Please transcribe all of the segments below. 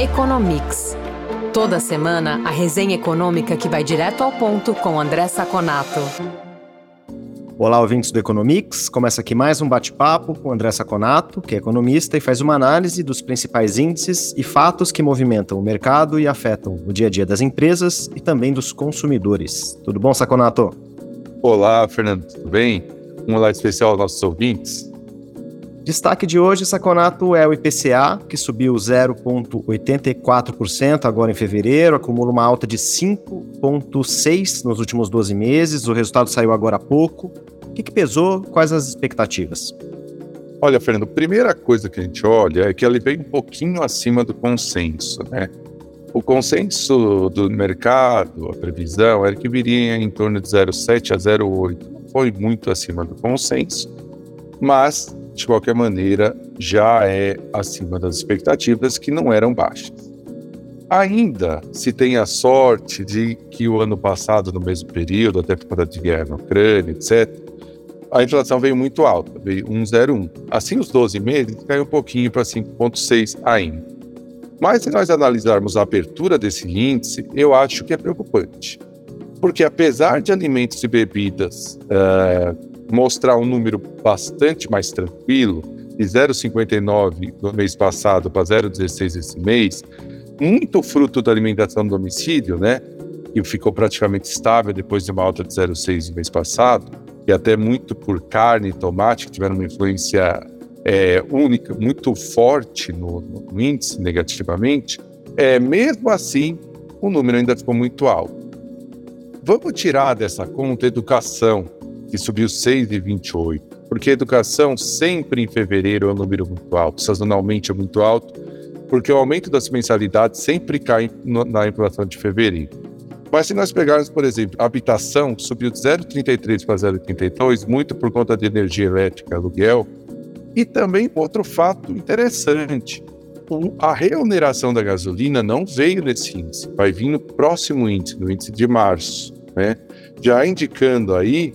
Economics. Toda semana, a resenha econômica que vai direto ao ponto com André Saconato. Olá, ouvintes do Economics. Começa aqui mais um bate-papo com André Saconato, que é economista e faz uma análise dos principais índices e fatos que movimentam o mercado e afetam o dia a dia das empresas e também dos consumidores. Tudo bom, Saconato? Olá, Fernando, tudo bem? Um olá especial aos nossos ouvintes. Destaque de hoje, Saconato, é o IPCA, que subiu 0,84% agora em fevereiro, acumula uma alta de 5,6% nos últimos 12 meses. O resultado saiu agora há pouco. O que, que pesou? Quais as expectativas? Olha, Fernando, primeira coisa que a gente olha é que ele veio um pouquinho acima do consenso, né? O consenso do mercado, a previsão, era que viria em torno de 0,7 a 0,8. Não foi muito acima do consenso, mas de qualquer maneira, já é acima das expectativas que não eram baixas. Ainda se tem a sorte de que o ano passado, no mesmo período, até por conta de guerra na Ucrânia, etc., a inflação veio muito alta, veio 1,01. Assim, os 12 meses caiu um pouquinho para 5,6 ainda. Mas se nós analisarmos a abertura desse índice, eu acho que é preocupante. Porque apesar de alimentos e bebidas uh, mostrar um número bastante mais tranquilo, de 0,59 no mês passado para 0,16 esse mês, muito fruto da alimentação do domicílio, né? Que ficou praticamente estável depois de uma alta de 0,6 no mês passado, e até muito por carne e tomate, que tiveram uma influência é, única, muito forte no, no índice negativamente, é, mesmo assim, o número ainda ficou muito alto. Vamos tirar dessa conta educação, que subiu 6,28%, porque a educação sempre em fevereiro é um número muito alto, sazonalmente é muito alto, porque o aumento das mensalidades sempre cai na inflação de fevereiro. Mas se nós pegarmos, por exemplo, habitação subiu de 0,33 para 0,32, muito por conta de energia elétrica, aluguel. E também outro fato interessante, a reoneração da gasolina não veio nesse índice, vai vir no próximo índice, no índice de março, né? Já indicando aí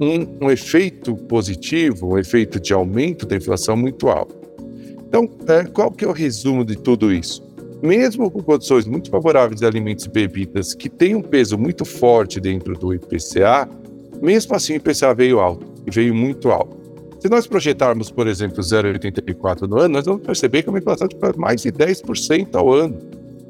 um, um efeito positivo, um efeito de aumento da inflação muito alto. Então, é, qual que é o resumo de tudo isso? Mesmo com condições muito favoráveis de alimentos e bebidas que têm um peso muito forte dentro do IPCA, mesmo assim o IPCA veio alto, e veio muito alto. Se nós projetarmos, por exemplo, 0,84 no ano, nós vamos perceber que é uma inflação de mais de 10% ao ano.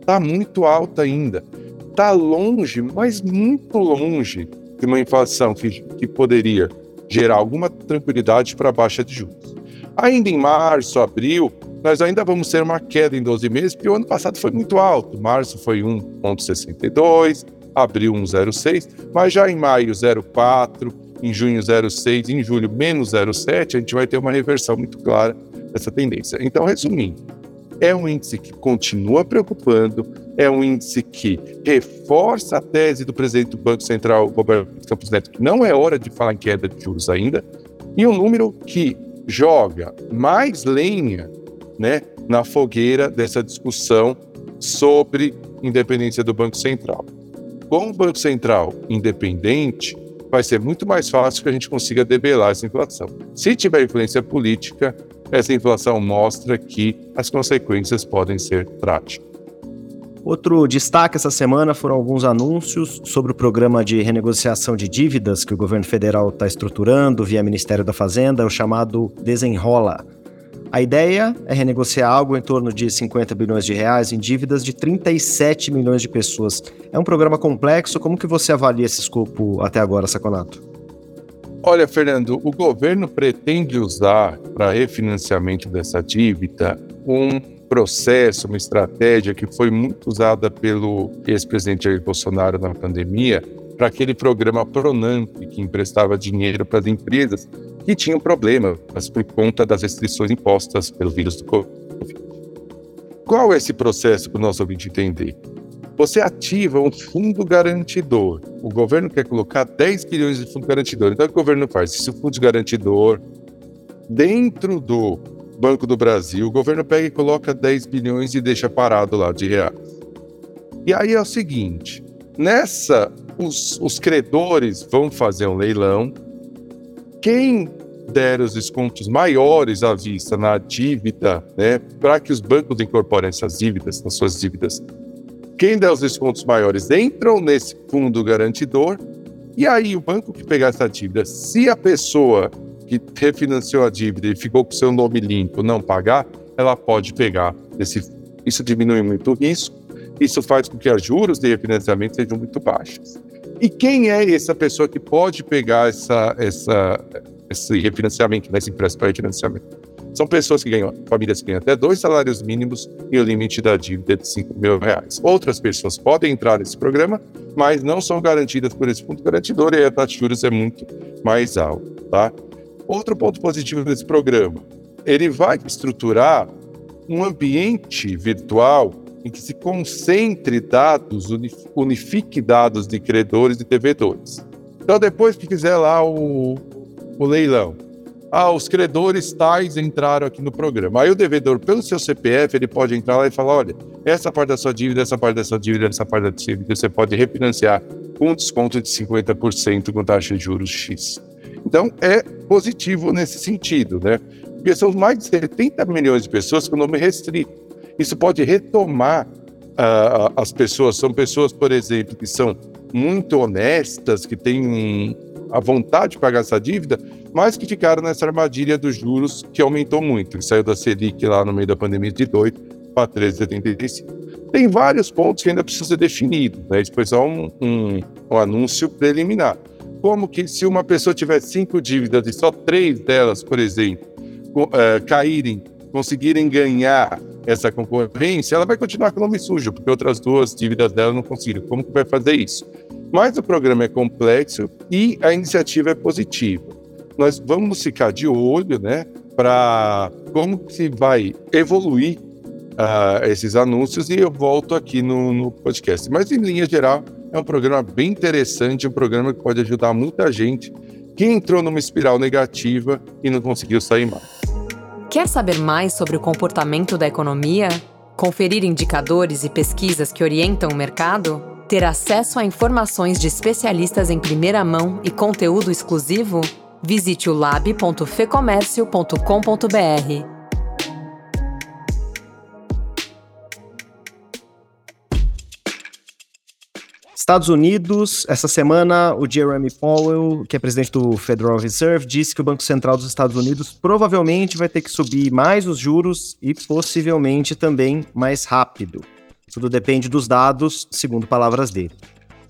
Está muito alta ainda. Está longe, mas muito longe de uma inflação que, que poderia gerar alguma tranquilidade para a baixa de juros. Ainda em março, abril, nós ainda vamos ter uma queda em 12 meses, porque o ano passado foi muito alto. Março foi 1,62, abril 1,06, mas já em maio 0,4, em junho 0,6, em julho menos 0,7, a gente vai ter uma reversão muito clara dessa tendência. Então, resumindo, é um índice que continua preocupando, é um índice que reforça a tese do presidente do Banco Central, Roberto Campos Neto, que não é hora de falar em queda de juros ainda, e um número que joga mais lenha né, na fogueira dessa discussão sobre independência do Banco Central. Com o Banco Central independente, vai ser muito mais fácil que a gente consiga debelar essa inflação. Se tiver influência política, essa inflação mostra que as consequências podem ser trágicas. Outro destaque essa semana foram alguns anúncios sobre o programa de renegociação de dívidas que o governo federal está estruturando via Ministério da Fazenda, o chamado Desenrola. A ideia é renegociar algo em torno de 50 bilhões de reais em dívidas de 37 milhões de pessoas. É um programa complexo, como que você avalia esse escopo até agora, Saconato? Olha, Fernando, o governo pretende usar para refinanciamento dessa dívida um processo, uma estratégia que foi muito usada pelo ex-presidente Jair Bolsonaro na pandemia, para aquele programa Pronamp, que emprestava dinheiro para as empresas que tinham problemas por conta das restrições impostas pelo vírus do Covid. Qual é esse processo para o nosso ouvinte entender? Você ativa um fundo garantidor. O governo quer colocar 10 bilhões de fundo garantidor. Então, o que o governo faz? Se o fundo garantidor, dentro do Banco do Brasil, o governo pega e coloca 10 bilhões e deixa parado lá de reais. E aí é o seguinte: nessa, os, os credores vão fazer um leilão. Quem der os descontos maiores à vista na dívida, né, para que os bancos incorporem essas dívidas nas suas dívidas, quem der os descontos maiores entram nesse fundo garantidor e aí o banco que pegar essa dívida, se a pessoa que refinanciou a dívida e ficou com seu nome limpo não pagar, ela pode pegar esse. Isso diminui muito o risco. Isso faz com que os juros de refinanciamento sejam muito baixos. E quem é essa pessoa que pode pegar essa, essa, esse refinanciamento, né, esse empréstimo para refinanciamento? São pessoas que ganham, famílias que ganham até dois salários mínimos e o limite da dívida é de 5 mil reais. Outras pessoas podem entrar nesse programa, mas não são garantidas por esse fundo garantidor e a taxa de juros é muito mais alta, tá? Outro ponto positivo desse programa, ele vai estruturar um ambiente virtual em que se concentre dados, unifique dados de credores e devedores. Então, depois que fizer lá o, o leilão, ah, os credores tais entraram aqui no programa. Aí o devedor, pelo seu CPF, ele pode entrar lá e falar: olha, essa parte da sua dívida, essa parte da sua dívida, essa parte da sua dívida, você pode refinanciar com desconto de 50% com taxa de juros X. Então, é positivo nesse sentido, né? Porque são mais de 70 milhões de pessoas com nome restrito. Isso pode retomar uh, as pessoas. São pessoas, por exemplo, que são muito honestas, que têm a vontade de pagar essa dívida, mas que ficaram nessa armadilha dos juros que aumentou muito. Que saiu da Selic lá no meio da pandemia de 8 para 13,75. Tem vários pontos que ainda precisam ser definidos. Né? Foi só um, um, um anúncio preliminar. Como que se uma pessoa tiver cinco dívidas e só três delas, por exemplo, uh, caírem, conseguirem ganhar essa concorrência, ela vai continuar com o nome sujo, porque outras duas dívidas dela não conseguiram. Como que vai fazer isso? Mas o programa é complexo e a iniciativa é positiva. Nós vamos ficar de olho, né, para como se vai evoluir uh, esses anúncios e eu volto aqui no, no podcast. Mas em linha geral, é um programa bem interessante, um programa que pode ajudar muita gente que entrou numa espiral negativa e não conseguiu sair mais. Quer saber mais sobre o comportamento da economia? Conferir indicadores e pesquisas que orientam o mercado? Ter acesso a informações de especialistas em primeira mão e conteúdo exclusivo? Visite o lab.fecomércio.com.br. Estados Unidos, essa semana, o Jeremy Powell, que é presidente do Federal Reserve, disse que o Banco Central dos Estados Unidos provavelmente vai ter que subir mais os juros e possivelmente também mais rápido. Tudo depende dos dados, segundo palavras dele.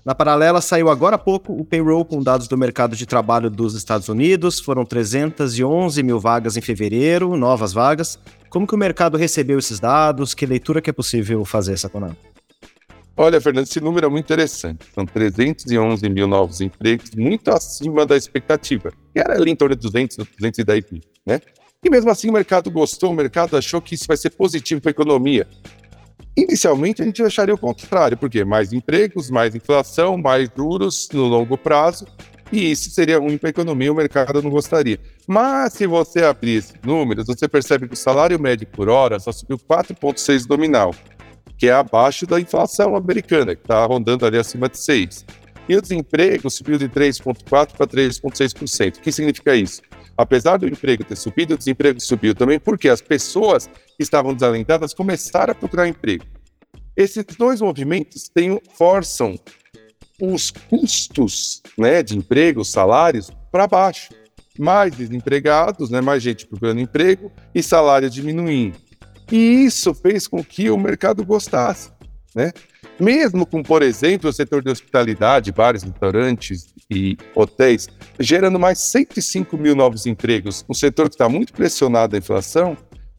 Na paralela, saiu agora há pouco o payroll com dados do mercado de trabalho dos Estados Unidos. Foram 311 mil vagas em fevereiro, novas vagas. Como que o mercado recebeu esses dados? Que leitura que é possível fazer, Saconato? Olha, Fernando, esse número é muito interessante. São 311 mil novos empregos, muito acima da expectativa, que era ali em torno de 200, 210 mil, né? E mesmo assim o mercado gostou, o mercado achou que isso vai ser positivo para a economia. Inicialmente a gente acharia o contrário, porque mais empregos, mais inflação, mais juros no longo prazo, e isso seria ruim para a economia, o mercado não gostaria. Mas se você abrir números, você percebe que o salário médio por hora só subiu 4,6 nominal que é abaixo da inflação americana, que está rondando ali acima de 6%. E o desemprego subiu de 3,4% para 3,6%. O que significa isso? Apesar do emprego ter subido, o desemprego subiu também porque as pessoas que estavam desalentadas começaram a procurar emprego. Esses dois movimentos têm, forçam os custos né, de emprego, salários, para baixo. Mais desempregados, né, mais gente procurando emprego e salário diminuindo. E isso fez com que o mercado gostasse, né? Mesmo com, por exemplo, o setor de hospitalidade, bares, restaurantes e hotéis, gerando mais 105 mil novos empregos, um setor que está muito pressionado da inflação,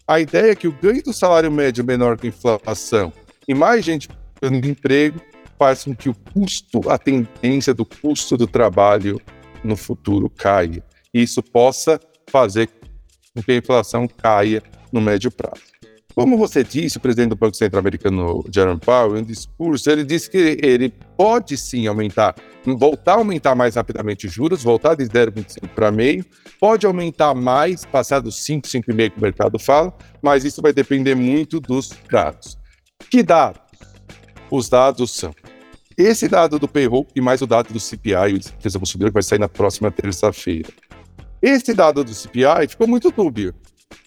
a ideia é que o ganho do salário médio é menor que a inflação e mais gente procurando emprego faz com que o custo, a tendência do custo do trabalho no futuro caia. E isso possa fazer com que a inflação caia no médio prazo. Como você disse, o presidente do Banco Central Americano, Jerome Powell, em um discurso, ele disse que ele pode sim aumentar, voltar a aumentar mais rapidamente os juros, voltar de 0,25 para meio, pode aumentar mais, passar dos 5, 5,5 que o mercado fala, mas isso vai depender muito dos dados. Que dados? Os dados são esse dado do payroll e mais o dado do CPI, o despesa consumidor, que vai sair na próxima terça-feira. Esse dado do CPI ficou muito dúbio,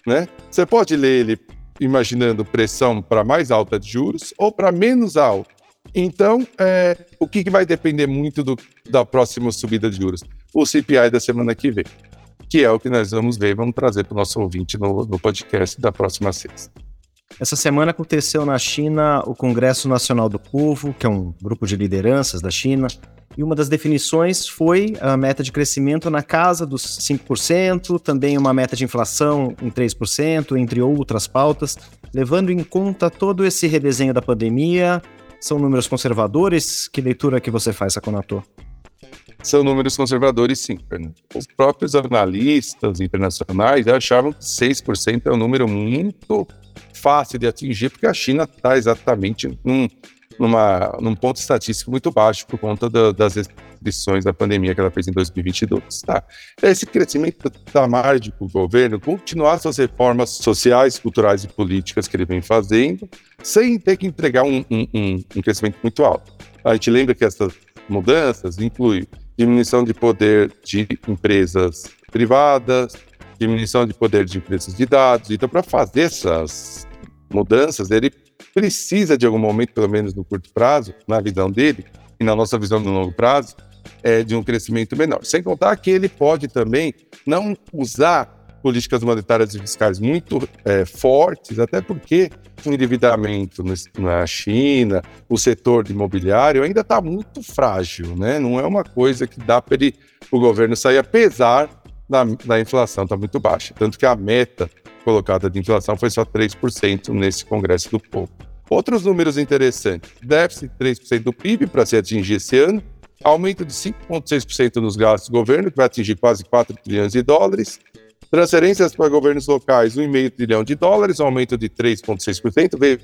né? Você pode ler ele imaginando pressão para mais alta de juros ou para menos alta. Então, é, o que, que, vai depender muito do, da próxima subida de juros? O CPI da semana que vem, que é o que nós vamos ver, vamos trazer para o nosso ouvinte no, no podcast da próxima sexta. Essa semana aconteceu na China o Congresso Nacional do Povo, que é um grupo de lideranças da China, e uma das definições foi a meta de crescimento na casa dos 5%, também uma meta de inflação em 3%, entre outras pautas, levando em conta todo esse redesenho da pandemia. São números conservadores? Que leitura que você faz, Saconato? São números conservadores, sim. Os próprios analistas internacionais achavam que 6% é um número muito fácil de atingir, porque a China está exatamente num, numa, num ponto estatístico muito baixo por conta do, das restrições da pandemia que ela fez em 2022. Tá? Esse crescimento da margem para o governo continuar suas reformas sociais, culturais e políticas que ele vem fazendo, sem ter que entregar um, um, um, um crescimento muito alto. A gente lembra que essas mudanças incluem diminuição de poder de empresas privadas, diminuição de poder de empresas de dados. Então, para fazer essas mudanças, ele precisa de algum momento, pelo menos no curto prazo, na visão dele e na nossa visão no longo prazo, é, de um crescimento menor. Sem contar que ele pode também não usar políticas monetárias e fiscais muito é, fortes, até porque o endividamento na China, o setor imobiliário ainda está muito frágil, né? Não é uma coisa que dá para o governo sair, apesar da, da inflação estar tá muito baixa. Tanto que a meta colocada de inflação foi só 3% nesse Congresso do Povo. Outros números interessantes: déficit de 3% do PIB para se atingir esse ano, aumento de 5,6% nos gastos do governo, que vai atingir quase 4 trilhões de dólares, transferências para governos locais, 1,5 trilhão de dólares, aumento de 3,6%, veio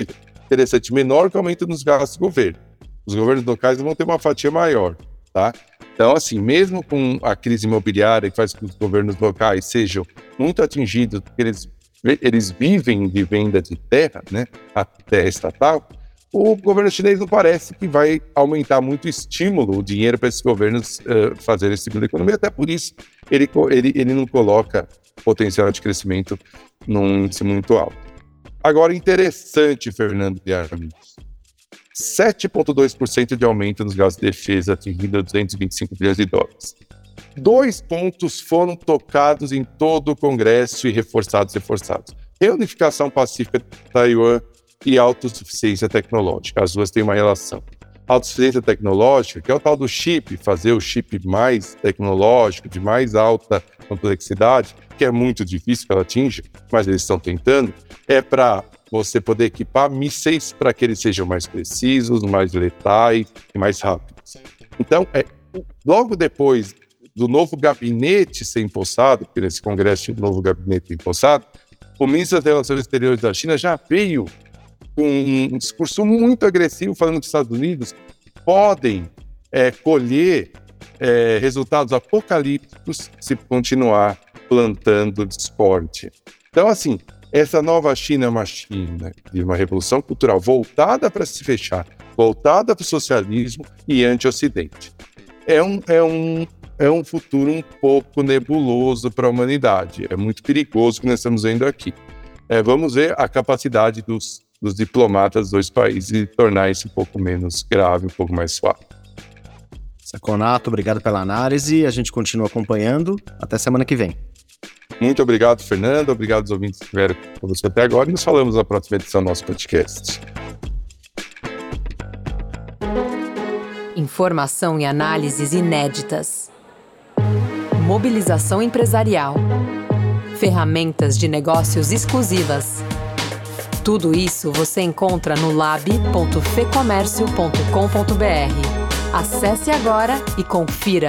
interessante, menor que o aumento nos gastos do governo. Os governos locais vão ter uma fatia maior, tá? Então, assim, mesmo com a crise imobiliária que faz com que os governos locais sejam muito atingidos, porque eles eles vivem de venda de terra, né, a terra estatal, o governo chinês não parece que vai aumentar muito o estímulo, o dinheiro para esses governos uh, fazerem esse tipo de economia, até por isso ele, ele, ele não coloca potencial de crescimento num índice muito alto. Agora, interessante, Fernando de Armins, 7,2% de aumento nos gastos de defesa, atingindo 225 bilhões de dólares. Dois pontos foram tocados em todo o Congresso e reforçados, reforçados. Reunificação pacífica de Taiwan e autossuficiência tecnológica. As duas têm uma relação. Autossuficiência tecnológica, que é o tal do chip, fazer o chip mais tecnológico, de mais alta complexidade, que é muito difícil que ela atinja, mas eles estão tentando, é para você poder equipar mísseis para que eles sejam mais precisos, mais letais e mais rápidos. Então, é, logo depois do novo gabinete ser empossado, porque nesse congresso tinha um novo gabinete empossado, o ministro das Relações Exteriores da China já veio com um discurso muito agressivo falando que os Estados Unidos podem é, colher é, resultados apocalípticos se continuar plantando discórdia. Então, assim, essa nova China é uma China de uma revolução cultural voltada para se fechar, voltada para o socialismo e anti-ocidente. É um, é um é um futuro um pouco nebuloso para a humanidade. É muito perigoso o que nós estamos vendo aqui. É, vamos ver a capacidade dos, dos diplomatas dos dois países de tornar isso um pouco menos grave, um pouco mais suave. Saconato, obrigado pela análise. A gente continua acompanhando. Até semana que vem. Muito obrigado, Fernando. Obrigado aos ouvintes que estiveram com você até agora. E nos falamos na próxima edição do nosso podcast. Informação e análises inéditas mobilização empresarial, ferramentas de negócios exclusivas. Tudo isso você encontra no lab.fecomércio.com.br. Acesse agora e confira.